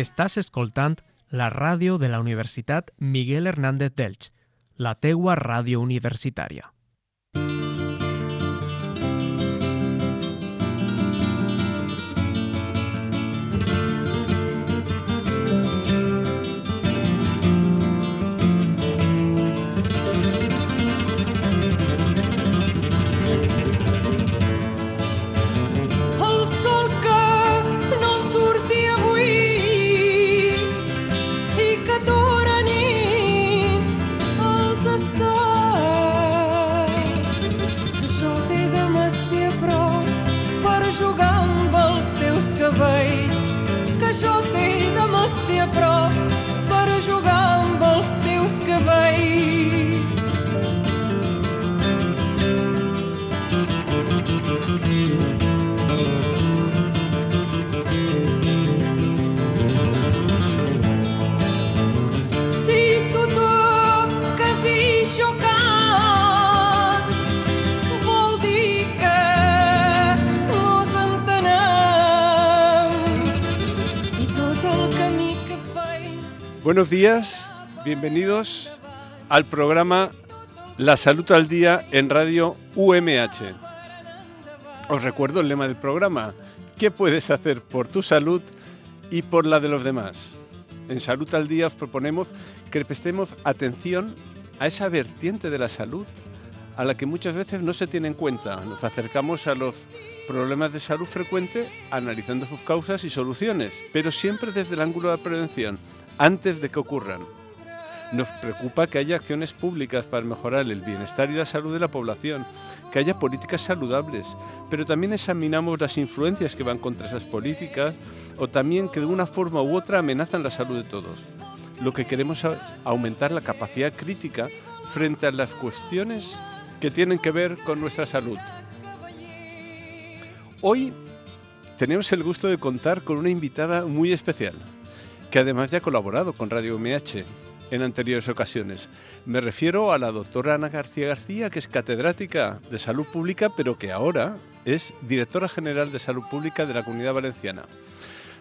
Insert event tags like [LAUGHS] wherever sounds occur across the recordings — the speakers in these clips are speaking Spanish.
Estàs escoltant la ràdio de la Universitat Miguel Hernández d'Elx, la teua ràdio universitària. sugar Buenos días, bienvenidos al programa La Salud al Día en Radio UMH. Os recuerdo el lema del programa, ¿qué puedes hacer por tu salud y por la de los demás? En Salud al Día os proponemos que prestemos atención a esa vertiente de la salud a la que muchas veces no se tiene en cuenta. Nos acercamos a los problemas de salud frecuente analizando sus causas y soluciones, pero siempre desde el ángulo de la prevención, antes de que ocurran. Nos preocupa que haya acciones públicas para mejorar el bienestar y la salud de la población, que haya políticas saludables, pero también examinamos las influencias que van contra esas políticas o también que de una forma u otra amenazan la salud de todos. Lo que queremos es aumentar la capacidad crítica frente a las cuestiones que tienen que ver con nuestra salud. Hoy tenemos el gusto de contar con una invitada muy especial, que además ya ha colaborado con Radio MH en anteriores ocasiones. Me refiero a la doctora Ana García García, que es catedrática de salud pública, pero que ahora es directora general de salud pública de la Comunidad Valenciana.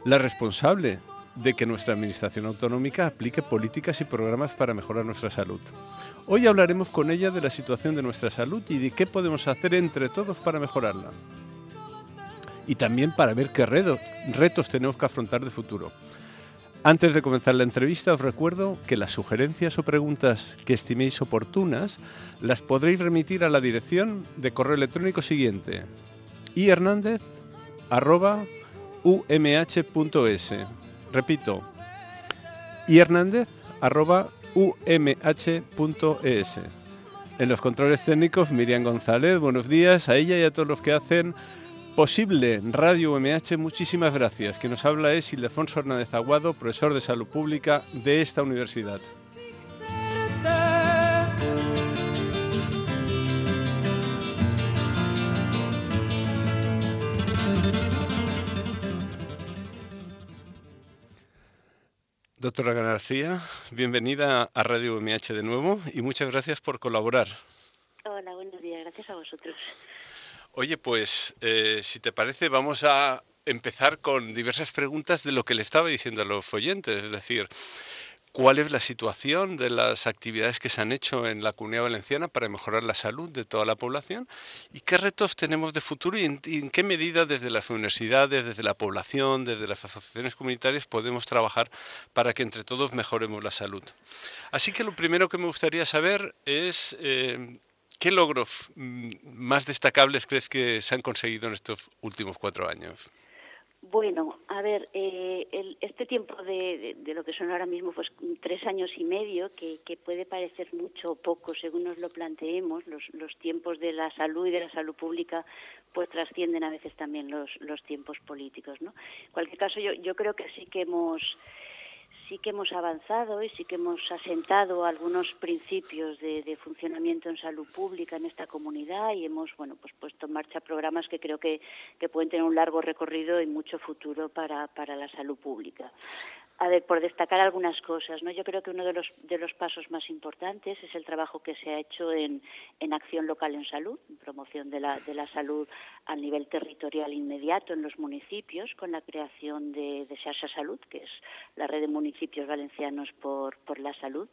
La responsable de que nuestra Administración Autonómica aplique políticas y programas para mejorar nuestra salud. Hoy hablaremos con ella de la situación de nuestra salud y de qué podemos hacer entre todos para mejorarla. Y también para ver qué retos tenemos que afrontar de futuro. Antes de comenzar la entrevista os recuerdo que las sugerencias o preguntas que estiméis oportunas las podréis remitir a la dirección de correo electrónico siguiente ihernandez@umh.es. Repito, ihernandez@umh.es. En los controles técnicos Miriam González, buenos días a ella y a todos los que hacen posible Radio UMH, muchísimas gracias. Quien nos habla es Ildefonso Hernández Aguado, profesor de salud pública de esta universidad. Doctora García, bienvenida a Radio UMH de nuevo y muchas gracias por colaborar. Hola, buenos días. Gracias a vosotros. Oye, pues eh, si te parece vamos a empezar con diversas preguntas de lo que le estaba diciendo a los oyentes, es decir, ¿cuál es la situación de las actividades que se han hecho en la Comunidad Valenciana para mejorar la salud de toda la población? ¿Y qué retos tenemos de futuro y en, qué medida desde las universidades, desde la población, desde las asociaciones comunitarias podemos trabajar para que entre todos mejoremos la salud? Así que lo primero que me gustaría saber es... eh, ¿Qué logros mm, más destacables crees que se han conseguido en estos últimos cuatro años? Bueno, a ver, eh, el- este tiempo de, lo que son ahora mismo, pues tres años y medio, que, que puede parecer mucho o poco según nos lo planteemos, los, los tiempos de la salud y de la salud pública, pues trascienden a veces también los, los tiempos políticos, ¿no? En cualquier caso, yo, yo creo que sí que hemos sí que hemos avanzado y sí que hemos asentado algunos principios de, funcionamiento en salud pública en esta comunidad y hemos bueno pues puesto en marcha programas que creo que, que pueden tener un largo recorrido y mucho futuro para, para la salud pública. A ver, por destacar algunas cosas, ¿no? Yo creo que uno de los, de los pasos más importantes es el trabajo que se ha hecho en, en acción local en salud, en promoción de la, de la salud a nivel territorial inmediato en los municipios, con la creación de, de Salud, que es la red de municipios valencianos por, por la salud.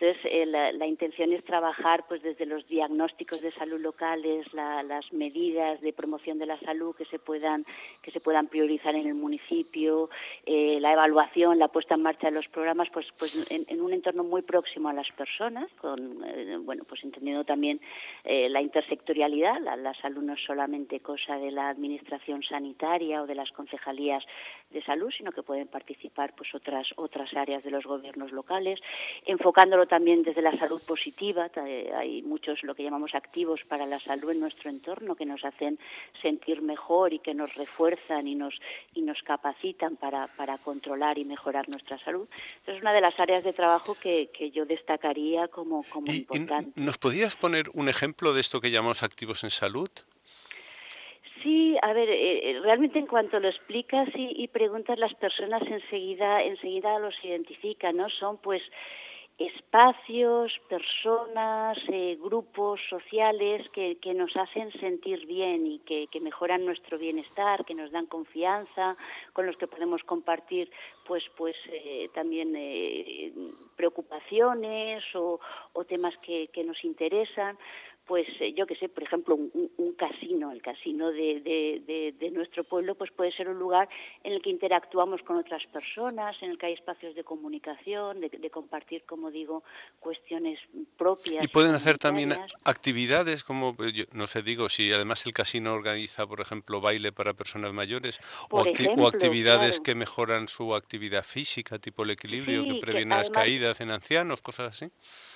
Entonces, eh, la, intención es trabajar pues desde los diagnósticos de salud locales, la, las medidas de promoción de la salud que se puedan que se puedan priorizar en el municipio, eh, la evaluación, la puesta en marcha de los programas, pues pues en, un entorno muy próximo a las personas, con eh, bueno pues entendiendo también la intersectorialidad, la, la salud no es solamente cosa de la administración sanitaria o de las concejalías de salud, sino que pueden participar pues otras otras áreas de los gobiernos locales, enfocándolo también desde la salud positiva. Hay muchos lo que llamamos activos para la salud en nuestro entorno que nos hacen sentir mejor y que nos refuerzan y nos y nos capacitan para, para controlar y mejorar nuestra salud. Entonces es una de las áreas de trabajo que, que yo destacaría como, como ¿Y, importante. ¿y ¿Nos podrías poner un ejemplo de esto que llamamos activos en salud? Sí, a ver, eh, realmente en cuanto lo explicas y, preguntas, las personas enseguida, enseguida los identifican, ¿no? Son pues espacios, personas, eh, grupos sociales que, que, nos hacen sentir bien y que, mejoran nuestro bienestar, que nos dan confianza, con los que podemos compartir pues pues eh, también eh, preocupaciones o, temas que nos interesan pues eh, yo que sé, por ejemplo, un, un casino, el casino de, de, de, de, nuestro pueblo, pues puede ser un lugar en el que interactuamos con otras personas, en el que hay espacios de comunicación, de, compartir, como digo, cuestiones propias. Y pueden hacer también actividades, como, pues, yo, no sé, digo, si además el casino organiza, por ejemplo, baile para personas mayores, o, acti ejemplo, o, actividades claro. que mejoran su actividad física, tipo el equilibrio, sí, que previenen que las caídas en ancianos, cosas así.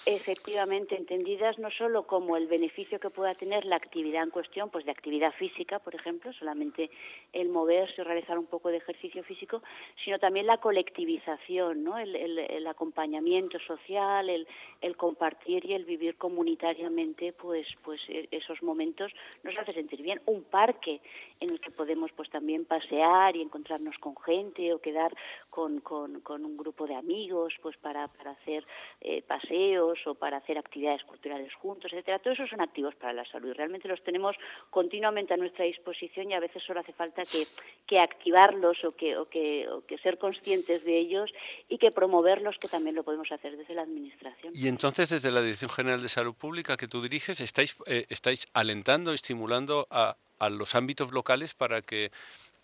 Efectivamente, entendidas no solo como el beneficio que pueda tener la actividad en cuestión, pues de actividad física, por ejemplo, solamente el moverse o realizar un poco de ejercicio físico, sino también la colectivización, ¿no? el, acompañamiento social, el, el, compartir y el vivir comunitariamente, pues, pues e, esos momentos nos hace sentir bien. Un parque en el que podemos pues también pasear y encontrarnos con gente o quedar con, con, con un grupo de amigos, pues para, para hacer eh, paseos o para hacer actividades culturales juntos, etcétera. Todo eso activos para la salud realmente los tenemos continuamente a nuestra disposición y a veces solo hace falta que, que activarlos o que, o, que, o que ser conscientes de ellos y que promoverlos, que también lo podemos hacer desde la Administración. Y entonces, desde la Dirección General de Salud Pública que tú diriges, estáis, eh, estáis alentando, estimulando a, a los ámbitos locales para que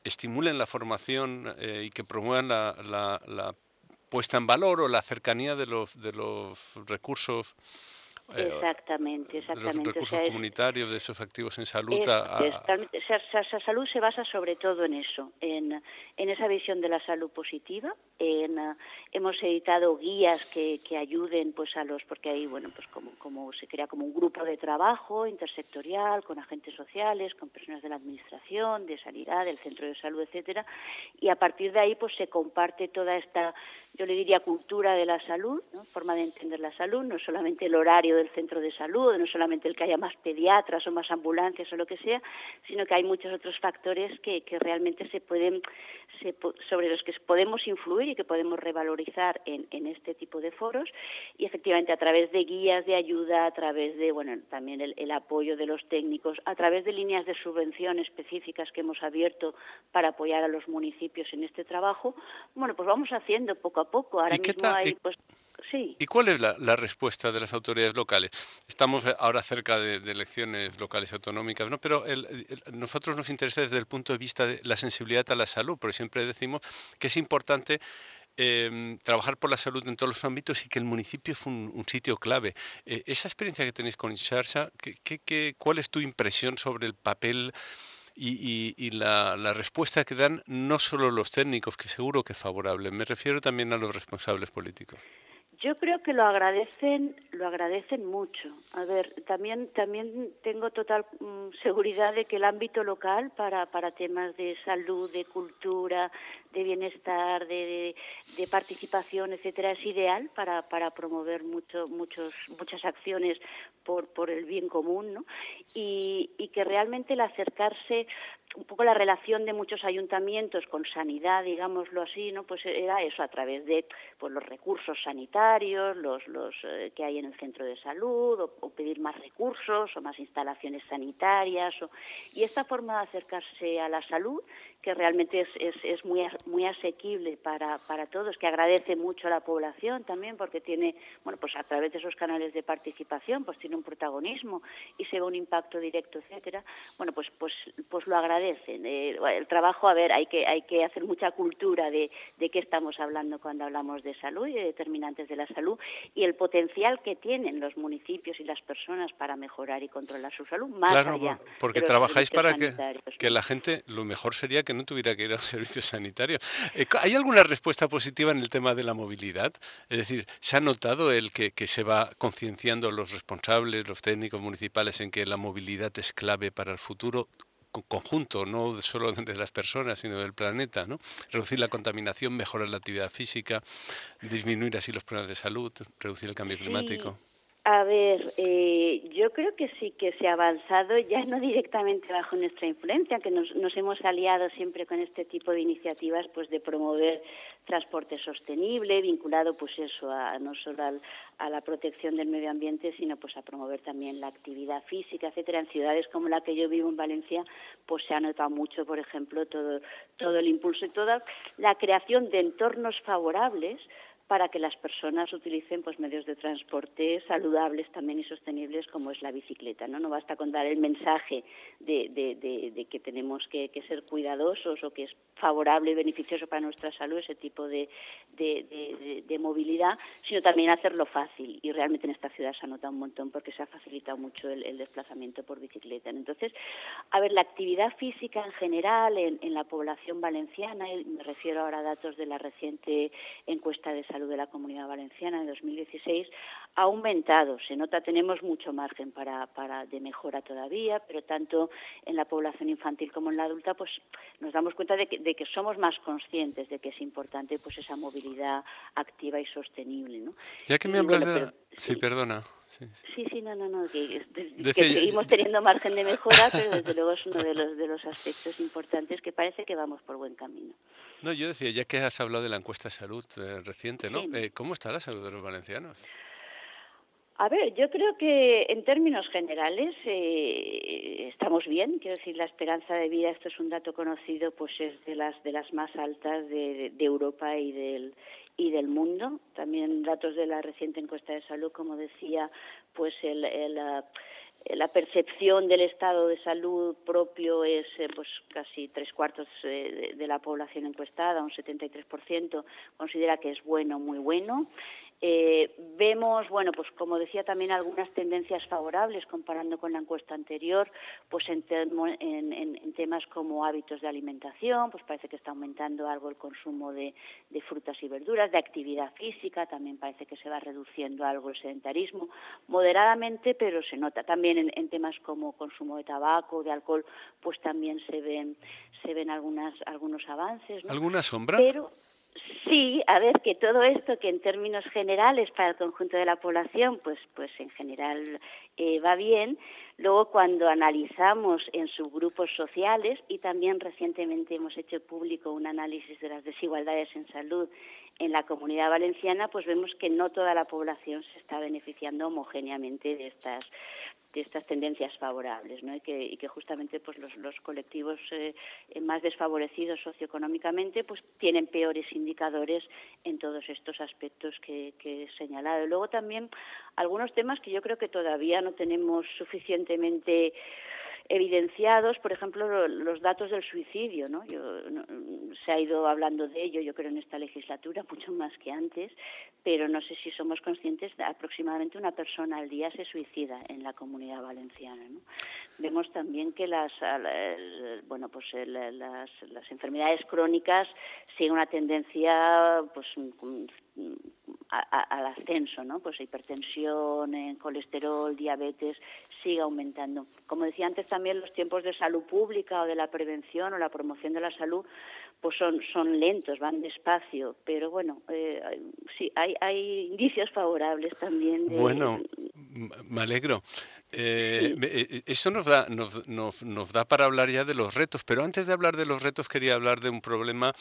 estimulen la formación eh, y que promuevan la, la, la puesta en valor o la cercanía de los, de los recursos Exactamente, exactamente. De los recursos o sea, comunitarios, de esos activos en salud. Es, a, a... Es, o sea, la salud se basa sobre todo en eso, en, en esa visión de la salud positiva. En, uh, hemos editado guías que, que, ayuden pues a los, porque ahí, bueno, pues como, como se crea como un grupo de trabajo intersectorial, con agentes sociales, con personas de la administración, de sanidad, del centro de salud, etcétera, y a partir de ahí pues se comparte toda esta, yo le diría, cultura de la salud, ¿no? forma de entender la salud, no solamente el horario del centro de salud, no solamente el que haya más pediatras o más ambulancias o lo que sea, sino que hay muchos otros factores que, que realmente se pueden, se, sobre los que podemos influir y que podemos revalorizar en, en, este tipo de foros y efectivamente a través de guías de ayuda, a través de, bueno, también el, el apoyo de los técnicos, a través de líneas de subvención específicas que hemos abierto para apoyar a los municipios en este trabajo, bueno, pues vamos haciendo poco a poco. Ahora mismo hay, pues, ¿Y cuál es la, respuesta de las autoridades locales? Estamos ahora cerca de, elecciones locales autonómicas, ¿no? pero el, nosotros nos interesa desde el punto de vista de la sensibilidad a la salud, porque siempre decimos que es importante eh, trabajar por la salud en todos los ámbitos y que el municipio es un, sitio clave. Eh, esa experiencia que tenéis con Insarsa, ¿qué, qué, qué, ¿cuál es tu impresión sobre el papel y, la, respuesta que dan no solo los técnicos, que seguro que es favorable, me refiero también a los responsables políticos? Yo creo que lo agradecen, lo agradecen mucho. A ver, también también tengo total um, seguridad de que el ámbito local para para temas de salud, de cultura, de bienestar, de, participación, etcétera, es ideal para para promover mucho muchos muchas acciones por por el bien común, ¿no? Y que realmente el acercarse un poco la relación de muchos ayuntamientos con sanidad, digámoslo así, ¿no? Pues era eso a través de pues los recursos sanitarios, los, los eh, que hay en el centro de salud, o, pedir más recursos o más instalaciones sanitarias, y esta forma de acercarse a la salud que realmente es, es, es muy, muy asequible para, para todos, que agradece mucho a la población también porque tiene, bueno, pues a través de esos canales de participación, pues tiene un protagonismo y se ve un impacto directo, etcétera, bueno, pues, pues, pues lo agradecen. Eh, el trabajo, a ver, hay que, hay que hacer mucha cultura de, de qué estamos hablando cuando hablamos de salud y de determinantes de la salud y el potencial que tienen los municipios y las personas para mejorar y controlar su salud, más claro, allá porque trabajáis para que, que la gente, lo mejor sería que que no tuviera que ir a los [LAUGHS] servicios sanitarios. Eh, ¿Hay alguna respuesta positiva en el tema de la movilidad? Es decir, ¿se ha notado el que, que se va concienciando los responsables, los técnicos municipales en que la movilidad es clave para el futuro? conjunto, no solo [LAUGHS] de las personas, sino del planeta, ¿no? Reducir la contaminación, mejorar la actividad física, disminuir así los problemas de salud, reducir el cambio climático. A ver, eh, yo creo que sí que se ha avanzado, ya no directamente bajo nuestra influencia, que nos, hemos aliado siempre con este tipo de iniciativas, pues de promover transporte sostenible, vinculado pues eso a, no solo a la protección del medio ambiente, sino pues a promover también la actividad física, etcétera. En ciudades como la que yo vivo en Valencia, pues se ha notado mucho, por ejemplo, todo, todo el impulso y toda la creación de entornos favorables para que las personas utilicen pues medios de transporte saludables también y sostenibles como es la bicicleta. No, no basta con dar el mensaje de, que tenemos que, ser cuidadosos o que es favorable y beneficioso para nuestra salud ese tipo de, movilidad, sino también hacerlo fácil. Y realmente en esta ciudad se ha notado un montón porque se ha facilitado mucho el, desplazamiento por bicicleta. Entonces, a ver, la actividad física en general en, en la población valenciana, y me refiero ahora a datos de la reciente encuesta de salud de la Comunidad Valenciana en 2016 ha aumentado. Se nota, tenemos mucho margen para, para de mejora todavía, pero tanto en la población infantil como en la adulta, pues nos damos cuenta de que, de que somos más conscientes de que es importante pues esa movilidad activa y sostenible. ¿no? Ya que me hablas de... sí, perdona. Sí, sí, no, no, no, que, seguimos teniendo margen de mejora, pero desde luego es uno de los, de los aspectos importantes que parece que vamos por buen camino. No, yo decía, ya que has hablado de la encuesta de salud eh, reciente, ¿no? Eh, ¿Cómo está la salud de los valencianos? A ver, yo creo que en términos generales eh, estamos bien. Quiero decir, la esperanza de vida, esto es un dato conocido, pues es de las de las más altas de, de Europa y del y del mundo. También datos de la reciente encuesta de salud, como decía, pues el, el eh, la percepción del estado de salud propio es eh, pues casi tres cuartos eh, de, la población encuestada, un 73% considera que es bueno, muy bueno. vemos, bueno, pues como decía también algunas tendencias favorables comparando con la encuesta anterior, pues en, en, temas como hábitos de alimentación, pues parece que está aumentando algo el consumo de, de frutas y verduras, de actividad física, también parece que se va reduciendo algo el sedentarismo, moderadamente, pero se nota también en, temas como consumo de tabaco, de alcohol, pues también se ven se ven algunas algunos avances. ¿Alguna sombra? Pero sí, a ver que todo esto que en términos generales para el conjunto de la población, pues pues en general eh, va bien. Luego cuando analizamos en subgrupos sociales y también recientemente hemos hecho público un análisis de las desigualdades en salud en la comunidad valenciana, pues vemos que no toda la población se está beneficiando homogéneamente de estas de estas tendencias favorables ¿no? y, que, y que justamente pues los, colectivos eh, más desfavorecidos socioeconómicamente pues tienen peores indicadores en todos estos aspectos que, he señalado. Luego también algunos temas que yo creo que todavía no tenemos suficientemente evidenciados, por ejemplo, los datos del suicidio, ¿no? se ha ido hablando de ello, yo creo, en esta legislatura, [LAUGHS] mucho más que antes, pero no sé si somos conscientes aproximadamente una persona al día se suicida en la comunidad valenciana. Vemos también que las, bueno, pues las, enfermedades crónicas siguen una tendencia, pues al ascenso, ¿no? Pues hipertensión, colesterol, diabetes, sigue aumentando. Como decía antes también, los tiempos de salud pública o de la prevención o la promoción de la salud pues son, son lentos, van despacio, pero bueno, eh, sí, hay, hay indicios favorables también. Bueno, me alegro. Eh, eh, eso nos da, nos, nos, da para hablar ya de los retos, pero antes de hablar de los retos quería hablar de un problema,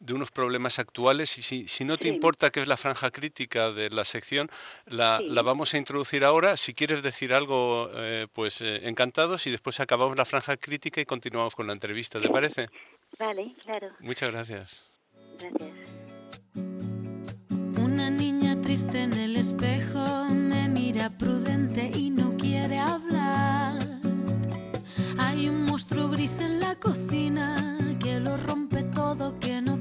de unos problemas actuales. Y si, si no te importa, que es la franja crítica de la sección, la, la vamos a introducir ahora. Si quieres decir algo, eh, pues encantados, y después acabamos la franja crítica y continuamos con la entrevista, ¿te parece? Vale, claro. Muchas gracias. Gracias. Una niña triste en el espejo me mira prudente y no quiere hablar. Hay un monstruo gris en la cocina que lo rompe todo, que no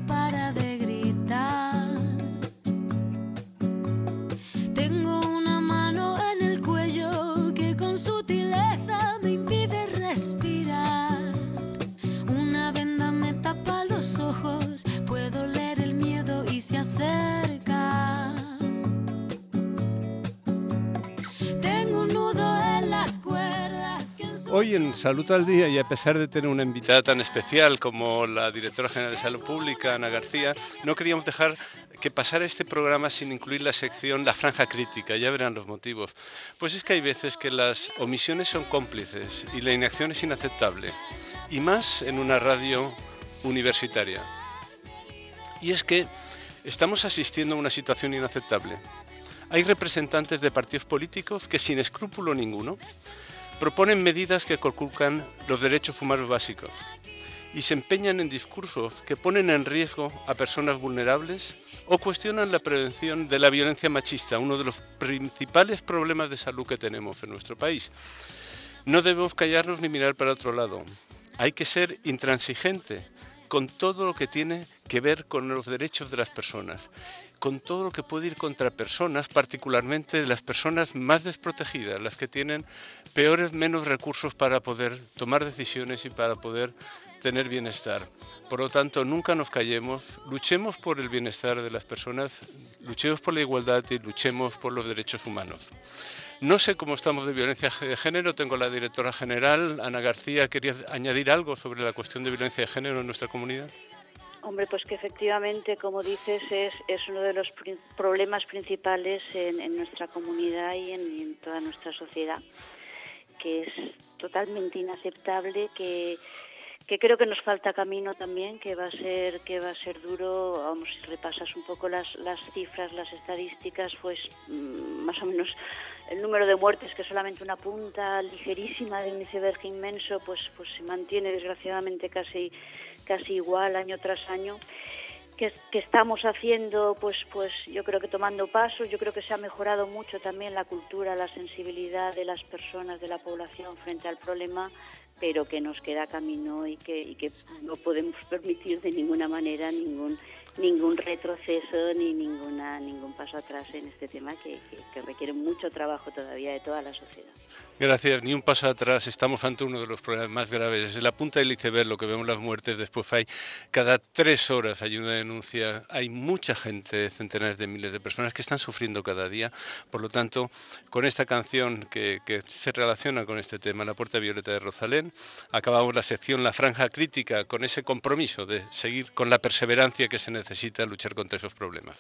Hoy en Salud al Día, y a pesar de tener una invitada tan especial como la directora general de Salud Pública, Ana García, no queríamos dejar que pasara este programa sin incluir la sección La Franja Crítica. Ya verán los motivos. Pues es que hay veces que las omisiones son cómplices y la inacción es inaceptable. Y más en una radio universitaria. Y es que estamos asistiendo a una situación inaceptable. Hay representantes de partidos políticos que sin escrúpulo ninguno proponen medidas que conculcan los derechos humanos básicos y se empeñan en discursos que ponen en riesgo a personas vulnerables o cuestionan la prevención de la violencia machista, uno de los principales problemas de salud que tenemos en nuestro país. No debemos callarnos ni mirar para otro lado. Hay que ser intransigente con todo lo que tiene que ver con los derechos de las personas, con todo lo que puede ir contra personas, particularmente las personas más desprotegidas, las que tienen peores, menos recursos para poder tomar decisiones y para poder tener bienestar. Por lo tanto, nunca nos callemos, luchemos por el bienestar de las personas, luchemos por la igualdad y luchemos por los derechos humanos. No sé cómo estamos de violencia de género, tengo la directora general, Ana García, ¿quería añadir algo sobre la cuestión de violencia de género en nuestra comunidad? Hombre, pues que efectivamente, como dices, es, es uno de los prin- problemas principales en, en nuestra comunidad y en, en toda nuestra sociedad, que es totalmente inaceptable, que, que creo que nos falta camino también, que va a ser que va a ser duro. Vamos, si repasas un poco las, las cifras, las estadísticas, pues mm, más o menos el número de muertes, que es solamente una punta ligerísima de un iceberg inmenso, pues, pues se mantiene desgraciadamente casi, casi igual año tras año. Que, estamos haciendo, pues, pues yo creo que tomando pasos, yo creo que se ha mejorado mucho también la cultura, la sensibilidad de las personas, de la población frente al problema, pero que nos queda camino y que, no podemos [LAUGHS] permitir de ninguna manera ningún ningún retroceso ni ninguna ningún paso atrás en este tema que, que requiere mucho trabajo todavía de toda la sociedad. Gracias, ni un paso atrás. Estamos ante uno de los problemas más graves. Desde la punta del iceberg, lo que vemos las muertes, después hay cada tres horas hay una denuncia. Hay mucha gente, centenares de miles de personas que están sufriendo cada día. Por lo tanto, con esta canción que, se relaciona con este tema, La Puerta Violeta de Rosalén, acabamos la sección La Franja Crítica con ese compromiso de seguir con la perseverancia que se necesita luchar contra esos problemas.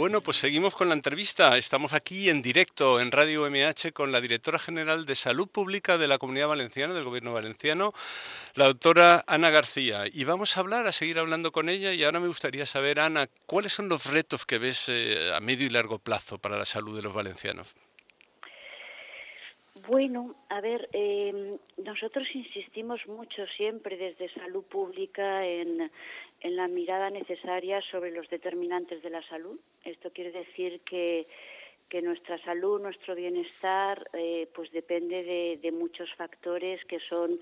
Bueno, pues seguimos con la entrevista. Estamos aquí en directo en Radio MH con la directora general de Salud Pública de la Comunidad Valenciana, del Gobierno Valenciano, la doctora Ana García. Y vamos a hablar, a seguir hablando con ella. Y ahora me gustaría saber, Ana, ¿cuáles son los retos que ves eh, a medio y largo plazo para la salud de los valencianos? Bueno, a ver, eh, nosotros insistimos mucho siempre desde salud pública en, en la mirada necesaria sobre los determinantes de la salud. Esto quiere decir que, que nuestra salud, nuestro bienestar, eh, pues depende de, muchos factores que son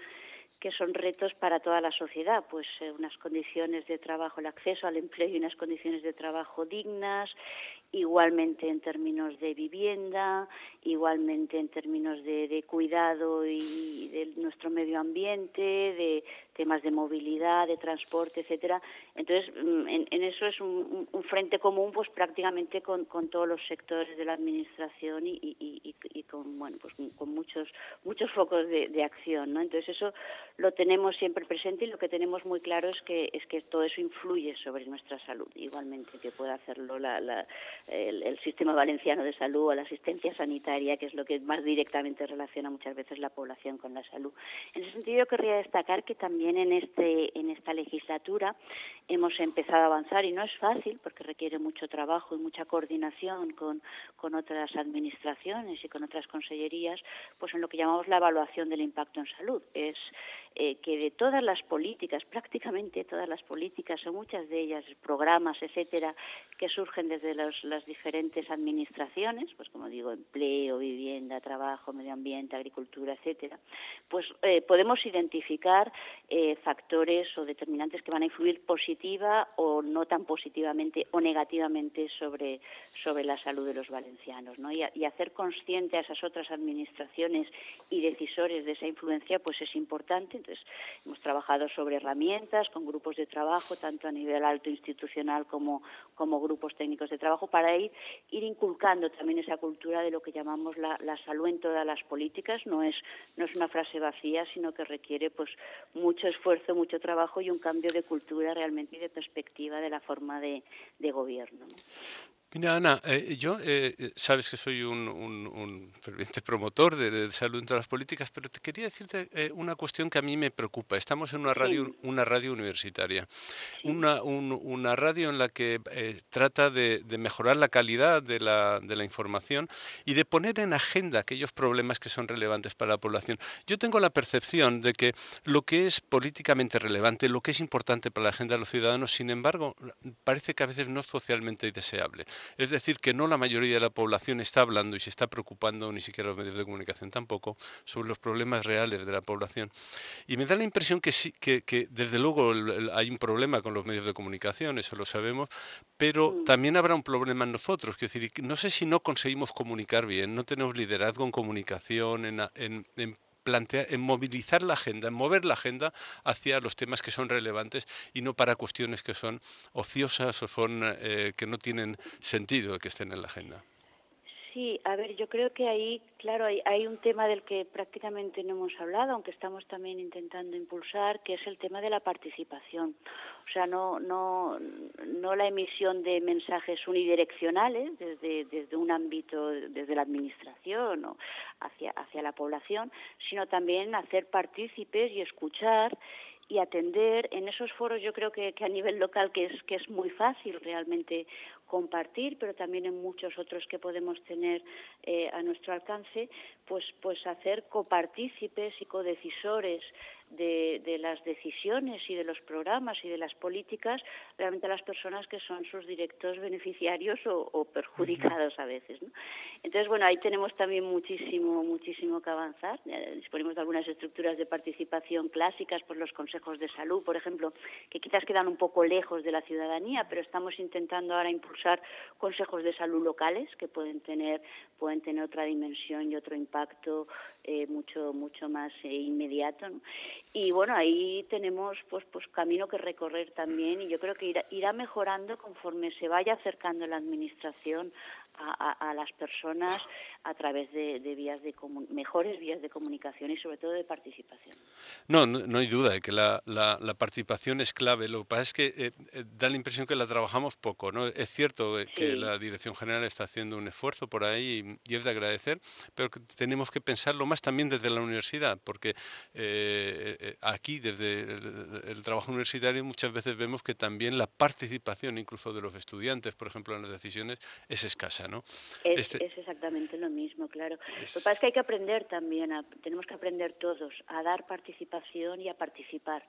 que son retos para toda la sociedad, pues eh, unas condiciones de trabajo, el acceso al empleo y unas condiciones de trabajo dignas, igualmente en términos de vivienda, igualmente en términos de, de cuidado y de nuestro medio ambiente, de temas de movilidad, de transporte, etcétera. Entonces, mm, en, eso es un, frente común, pues prácticamente con, todos los sectores de la administración y, con bueno, pues con muchos muchos focos de, acción, ¿no? Entonces eso lo tenemos siempre presente y lo que tenemos muy claro es que es que todo eso influye sobre nuestra salud, igualmente que pueda hacerlo el, sistema valenciano de salud o la asistencia sanitaria, que es lo que más directamente relaciona muchas veces la población con la salud. En ese sentido, querría destacar que también en este en esta legislatura hemos empezado a avanzar y no es fácil porque requiere mucho trabajo y mucha coordinación con, con otras administraciones y con otras consellerías, pues en lo que llamamos la evaluación del impacto en salud. Es eh, que de todas las políticas, prácticamente todas las políticas, o muchas de ellas, programas, etcétera, que surgen desde las diferentes administraciones, pues como digo, empleo, vivienda, trabajo, medio ambiente, agricultura, etcétera, pues eh, podemos identificar eh, factores o determinantes que van a influir positiva o no tan positivamente o negativamente sobre, sobre la salud de los valencianos, ¿no? Y, y hacer consciente a esas otras administraciones y decisores de esa influencia, pues es importante. Entonces, hemos trabajado sobre herramientas con grupos de trabajo, tanto a nivel alto institucional como, como grupos técnicos de trabajo, para ir, ir inculcando también esa cultura de lo que llamamos la, salud en todas las políticas. No es, no es una frase vacía, sino que requiere pues mucho esfuerzo, mucho trabajo y un cambio de cultura realmente y de perspectiva de la forma de gobierno. Mira, Ana, eh, yo eh, eh, sabes que soy un, ferviente promotor de, salud en todas las políticas, pero te quería decirte una cuestión que a mí me preocupa. Estamos en una radio, una radio universitaria, una, una radio en la que trata de, mejorar la calidad de la, de la información y de poner en agenda aquellos problemas que son relevantes para la población. Yo tengo la percepción de que lo que es políticamente relevante, lo que es importante para la agenda de los ciudadanos, sin embargo, parece que a veces no es socialmente deseable. Es decir, que no la mayoría de la población está hablando y se está preocupando, ni siquiera los medios de comunicación tampoco, sobre los problemas reales de la población. Y me da la impresión que sí, que, desde luego hay un problema con los medios de comunicación, eso lo sabemos, pero mm. también habrá un problema en nosotros. Es decir, no sé si no conseguimos comunicar bien, no tenemos liderazgo en comunicación, en, en, en en movilizar la agenda, en mover la agenda hacia los temas que son relevantes y no para cuestiones que son ociosas o son eh, que no tienen sentido que estén en la agenda. Sí, a ver, yo creo que ahí, claro, hay, un tema del que prácticamente no hemos hablado, aunque estamos también intentando impulsar, que es el tema de la participación. O sea, no, no, no la emisión de mensajes unidireccionales desde, desde un ámbito, desde la administración o hacia, hacia la población, sino también hacer partícipes y escuchar y atender en esos foros yo creo que, que, a nivel local que es que es muy fácil realmente compartir, pero también en muchos otros que podemos tener eh, a nuestro alcance, pues, pues hacer copartícipes y codecisores de, las decisiones y de los programas y de las políticas realmente a las personas que son sus directos beneficiarios o, perjudicados a veces. ¿no? Entonces, bueno, ahí tenemos también muchísimo, muchísimo que avanzar. Disponemos de algunas estructuras de participación clásicas, por los consejos de salud, por ejemplo, que quizás quedan un poco lejos de la ciudadanía, pero estamos intentando ahora impulsar consejos de salud locales que pueden tener, pueden tener otra dimensión y otro impacto eh, mucho, mucho más eh, inmediato. Y bueno ahí tenemos pues pues camino que recorrer también y yo creo que irá, irá mejorando conforme se vaya acercando la administración a, las personas a través de, vías de mejores vías de comunicación y sobre todo de participación. No, no, hay duda de que la, participación es clave. Lo que pasa es que eh, eh, da la impresión que la trabajamos poco. ¿no? Es cierto que la Dirección General está haciendo un esfuerzo por ahí y, es de agradecer, pero tenemos que pensarlo más también desde la universidad, porque eh, aquí, desde el, trabajo universitario, muchas veces vemos que también la participación incluso de los estudiantes, por ejemplo, en las decisiones, es escasa. Este es, exactamente lo mismo, claro. Lo que pasa es que hay que aprender también, tenemos que aprender todos a dar participación y a participar.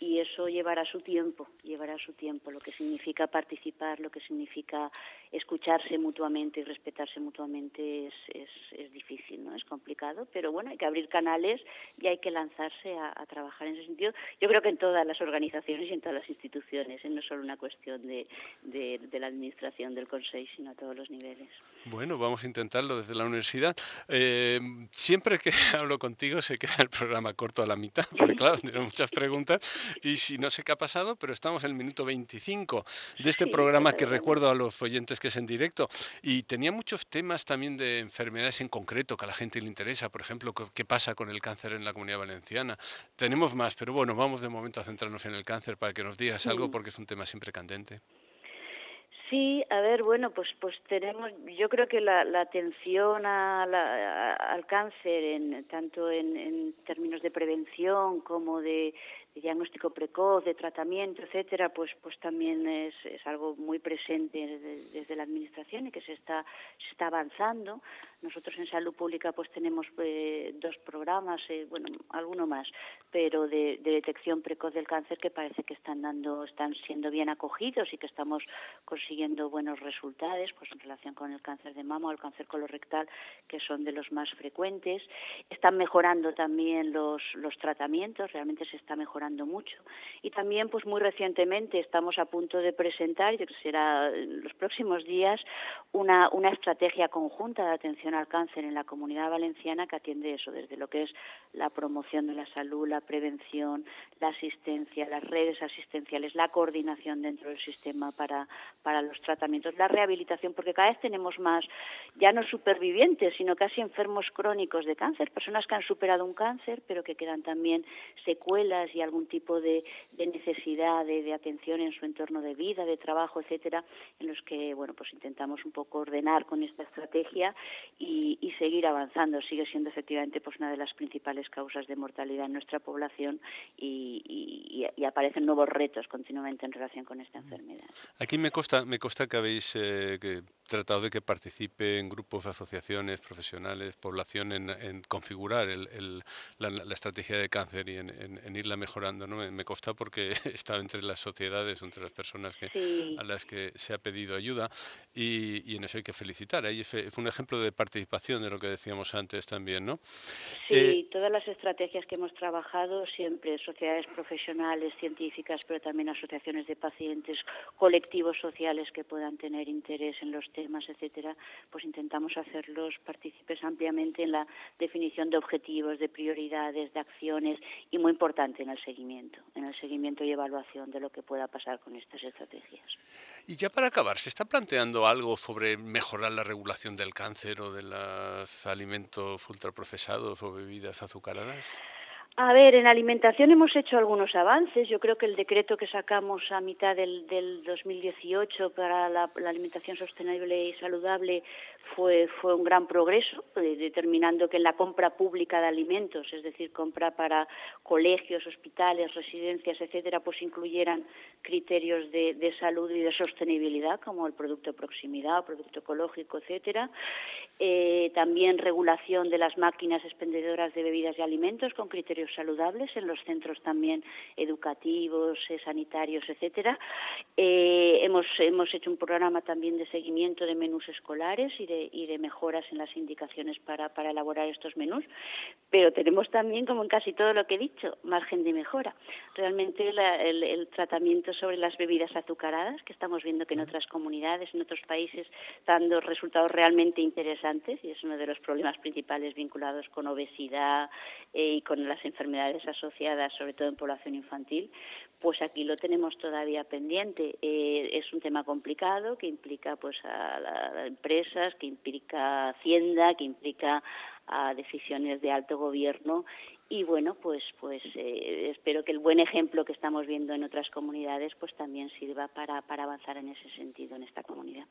Y eso llevará su tiempo, llevará su tiempo, lo que significa participar, lo que significa escucharse mutuamente y respetarse mutuamente es, es, es difícil, ¿no? Es complicado, pero bueno, hay que abrir canales y hay que lanzarse a, trabajar en ese sentido. Yo creo que en todas las organizaciones y en todas las instituciones, ¿eh? no es solo una cuestión de, de, de la administración del Consejo, sino a todos los niveles. Bueno, vamos a intentarlo, desde de la universidad. Eh, siempre que [LAUGHS] hablo contigo se queda el programa corto a la mitad, porque claro, tengo muchas preguntas y si no sé qué ha pasado, pero estamos en el minuto 25 de este programa que recuerdo a los oyentes que es en directo y tenía muchos temas también de enfermedades en concreto que a la gente le interesa, por ejemplo, qué pasa con el cáncer en la comunidad valenciana. Tenemos más, pero bueno, vamos de momento a centrarnos en el cáncer para que nos digas algo porque es un tema siempre candente. Sí, a ver, bueno, pues pues tenemos, yo creo que la, atención al cáncer, en, tanto en, términos de prevención como de, diagnóstico precoz, de tratamiento, etcétera, pues pues también es, es algo muy presente desde, la administración y que se está se está avanzando. Nosotros en salud pública pues tenemos eh, dos programas, eh, bueno, alguno más, pero de, detección precoz del cáncer que parece que están dando, están siendo bien acogidos y que estamos consiguiendo buenos resultados, pues en relación con el cáncer de mama o el cáncer colorectal, que son de los más frecuentes. Están mejorando también los, los tratamientos, realmente se está mejorando mucho. Y también, pues muy recientemente estamos a punto de presentar, y que será en los próximos días, una, una estrategia conjunta de atención al cáncer en la comunidad valenciana que atiende eso, desde lo que es la promoción de la salud, la prevención, la asistencia, las redes asistenciales, la coordinación dentro del sistema para, para los tratamientos, la rehabilitación, porque cada vez tenemos más, ya no supervivientes, sino casi enfermos crónicos de cáncer, personas que han superado un cáncer, pero que quedan también secuelas y algún tipo de, necesidad de, atención en su entorno de vida, de trabajo, etcétera, en los que, bueno, pues intentamos un poco ordenar con esta estrategia y, seguir avanzando. Sigue siendo efectivamente pues una de las principales causas de mortalidad en nuestra población y, aparecen nuevos retos continuamente en relación con esta enfermedad. Aquí me consta, me consta que habéis eh, tratado de que participe en grupos, asociaciones, profesionales, población en, configurar la, estrategia de cáncer y en, irla mejorando. ¿no? Me consta porque [LAUGHS] he estado entre las sociedades, entre las personas que, a las que se ha pedido ayuda y, en eso hay que felicitar. Ahí fue un ejemplo de participación de lo que decíamos antes también, ¿no? Sí, eh, todas las estrategias que hemos trabajado, siempre sociedades profesionales, científicas, pero también asociaciones de pacientes, colectivos sociales que puedan tener interés en los temas, etcétera, pues intentamos hacerlos partícipes ampliamente en la definición de objetivos, de prioridades, de acciones y muy importante en el seguimiento, en el seguimiento y evaluación de lo que pueda pasar con estas estrategias. Y ya para acabar, ¿se está planteando algo sobre mejorar la regulación del cáncer o de los alimentos ultraprocesados o bebidas azucaradas? A ver, en alimentación hemos hecho algunos avances. Yo creo que el decreto que sacamos a mitad del, del 2018 para la, alimentación sostenible y saludable fue, fue un gran progreso, eh, determinando que en la compra pública de alimentos, es decir, compra para colegios, hospitales, residencias, etcétera, pues incluyeran criterios de, salud y de sostenibilidad, como el producto de proximidad, producto ecológico, etcétera. Eh, también regulación de las máquinas expendedoras de bebidas y alimentos con criterios saludables en los centros también educativos, eh, sanitarios, etcétera. Hemos, hemos hecho un programa también de seguimiento de menús escolares y de, y de mejoras en las indicaciones para, para elaborar estos menús, pero tenemos también, como en casi todo lo que he dicho, margen de mejora. Realmente el, el tratamiento sobre las bebidas azucaradas, que estamos viendo que en otras comunidades, en otros países, están dando resultados realmente interesantes y es uno de los problemas principales vinculados con obesidad eh, y con las enfermedades asociadas, sobre todo en población infantil, pues aquí lo tenemos todavía pendiente. Eh, es un tema complicado que implica pues a las empresas, que implica Hacienda, que implica a decisiones de alto gobierno y bueno pues pues eh, espero que el buen ejemplo que estamos viendo en otras comunidades pues también sirva para, para avanzar en ese sentido en esta comunidad.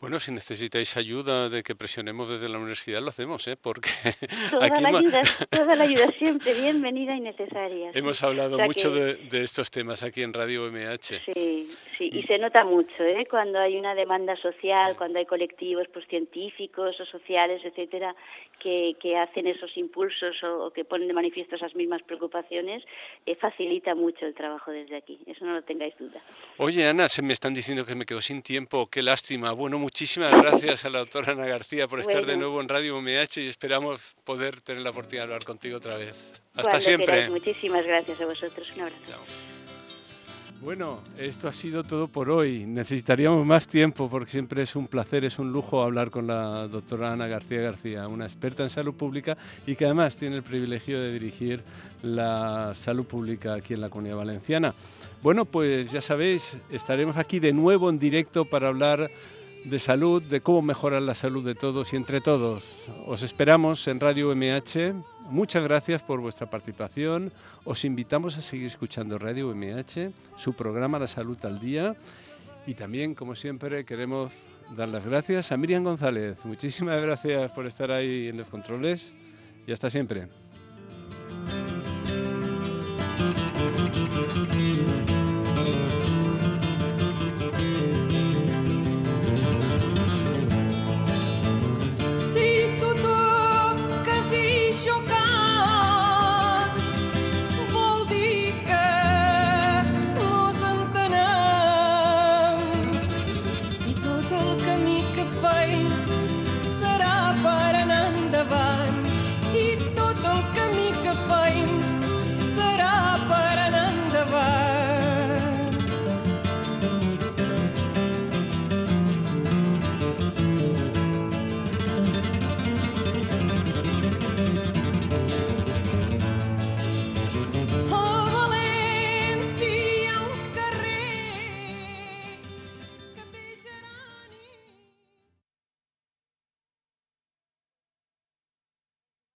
Bueno, si necesitáis ayuda de que presionemos desde la universidad, lo hacemos, ¿eh? Porque [LAUGHS] toda, la ayuda, toda la ayuda [LAUGHS] siempre bienvenida y necesaria. Hemos hablado mucho de, estos temas aquí en Radio MH. Sí, sí, y se nota mucho, ¿eh? Cuando hay una demanda social, cuando hay colectivos pues, científicos o sociales, etcétera, que, que hacen esos impulsos o, que ponen de manifiesto esas mismas preocupaciones, eh, facilita mucho el trabajo desde aquí. Eso no lo tengáis duda. Oye, Ana, se me están diciendo que me quedo sin tiempo. Qué lástima. Bueno, muchísimas gracias a la doctora Ana García por estar de nuevo en Radio UMH y esperamos poder tener la oportunidad de hablar contigo otra vez. Hasta siempre. Muchísimas gracias a vosotros. Un abrazo. Bueno, esto ha sido todo por hoy. Necesitaríamos más tiempo porque siempre es un placer, es un lujo hablar con la doctora Ana García García, una experta en salud pública y que además tiene el privilegio de dirigir la salud pública aquí en la Comunidad Valenciana. Bueno, pues ya sabéis, estaremos aquí de nuevo en directo para hablar de salud, de cómo mejorar la salud de todos y entre todos. Os esperamos en Radio MH. Muchas gracias por vuestra participación. Os invitamos a seguir escuchando Radio MH, su programa La Salud al Día. Y también, como siempre, queremos dar las gracias a Miriam González. Muchísimas gracias por estar ahí en los controles y hasta siempre.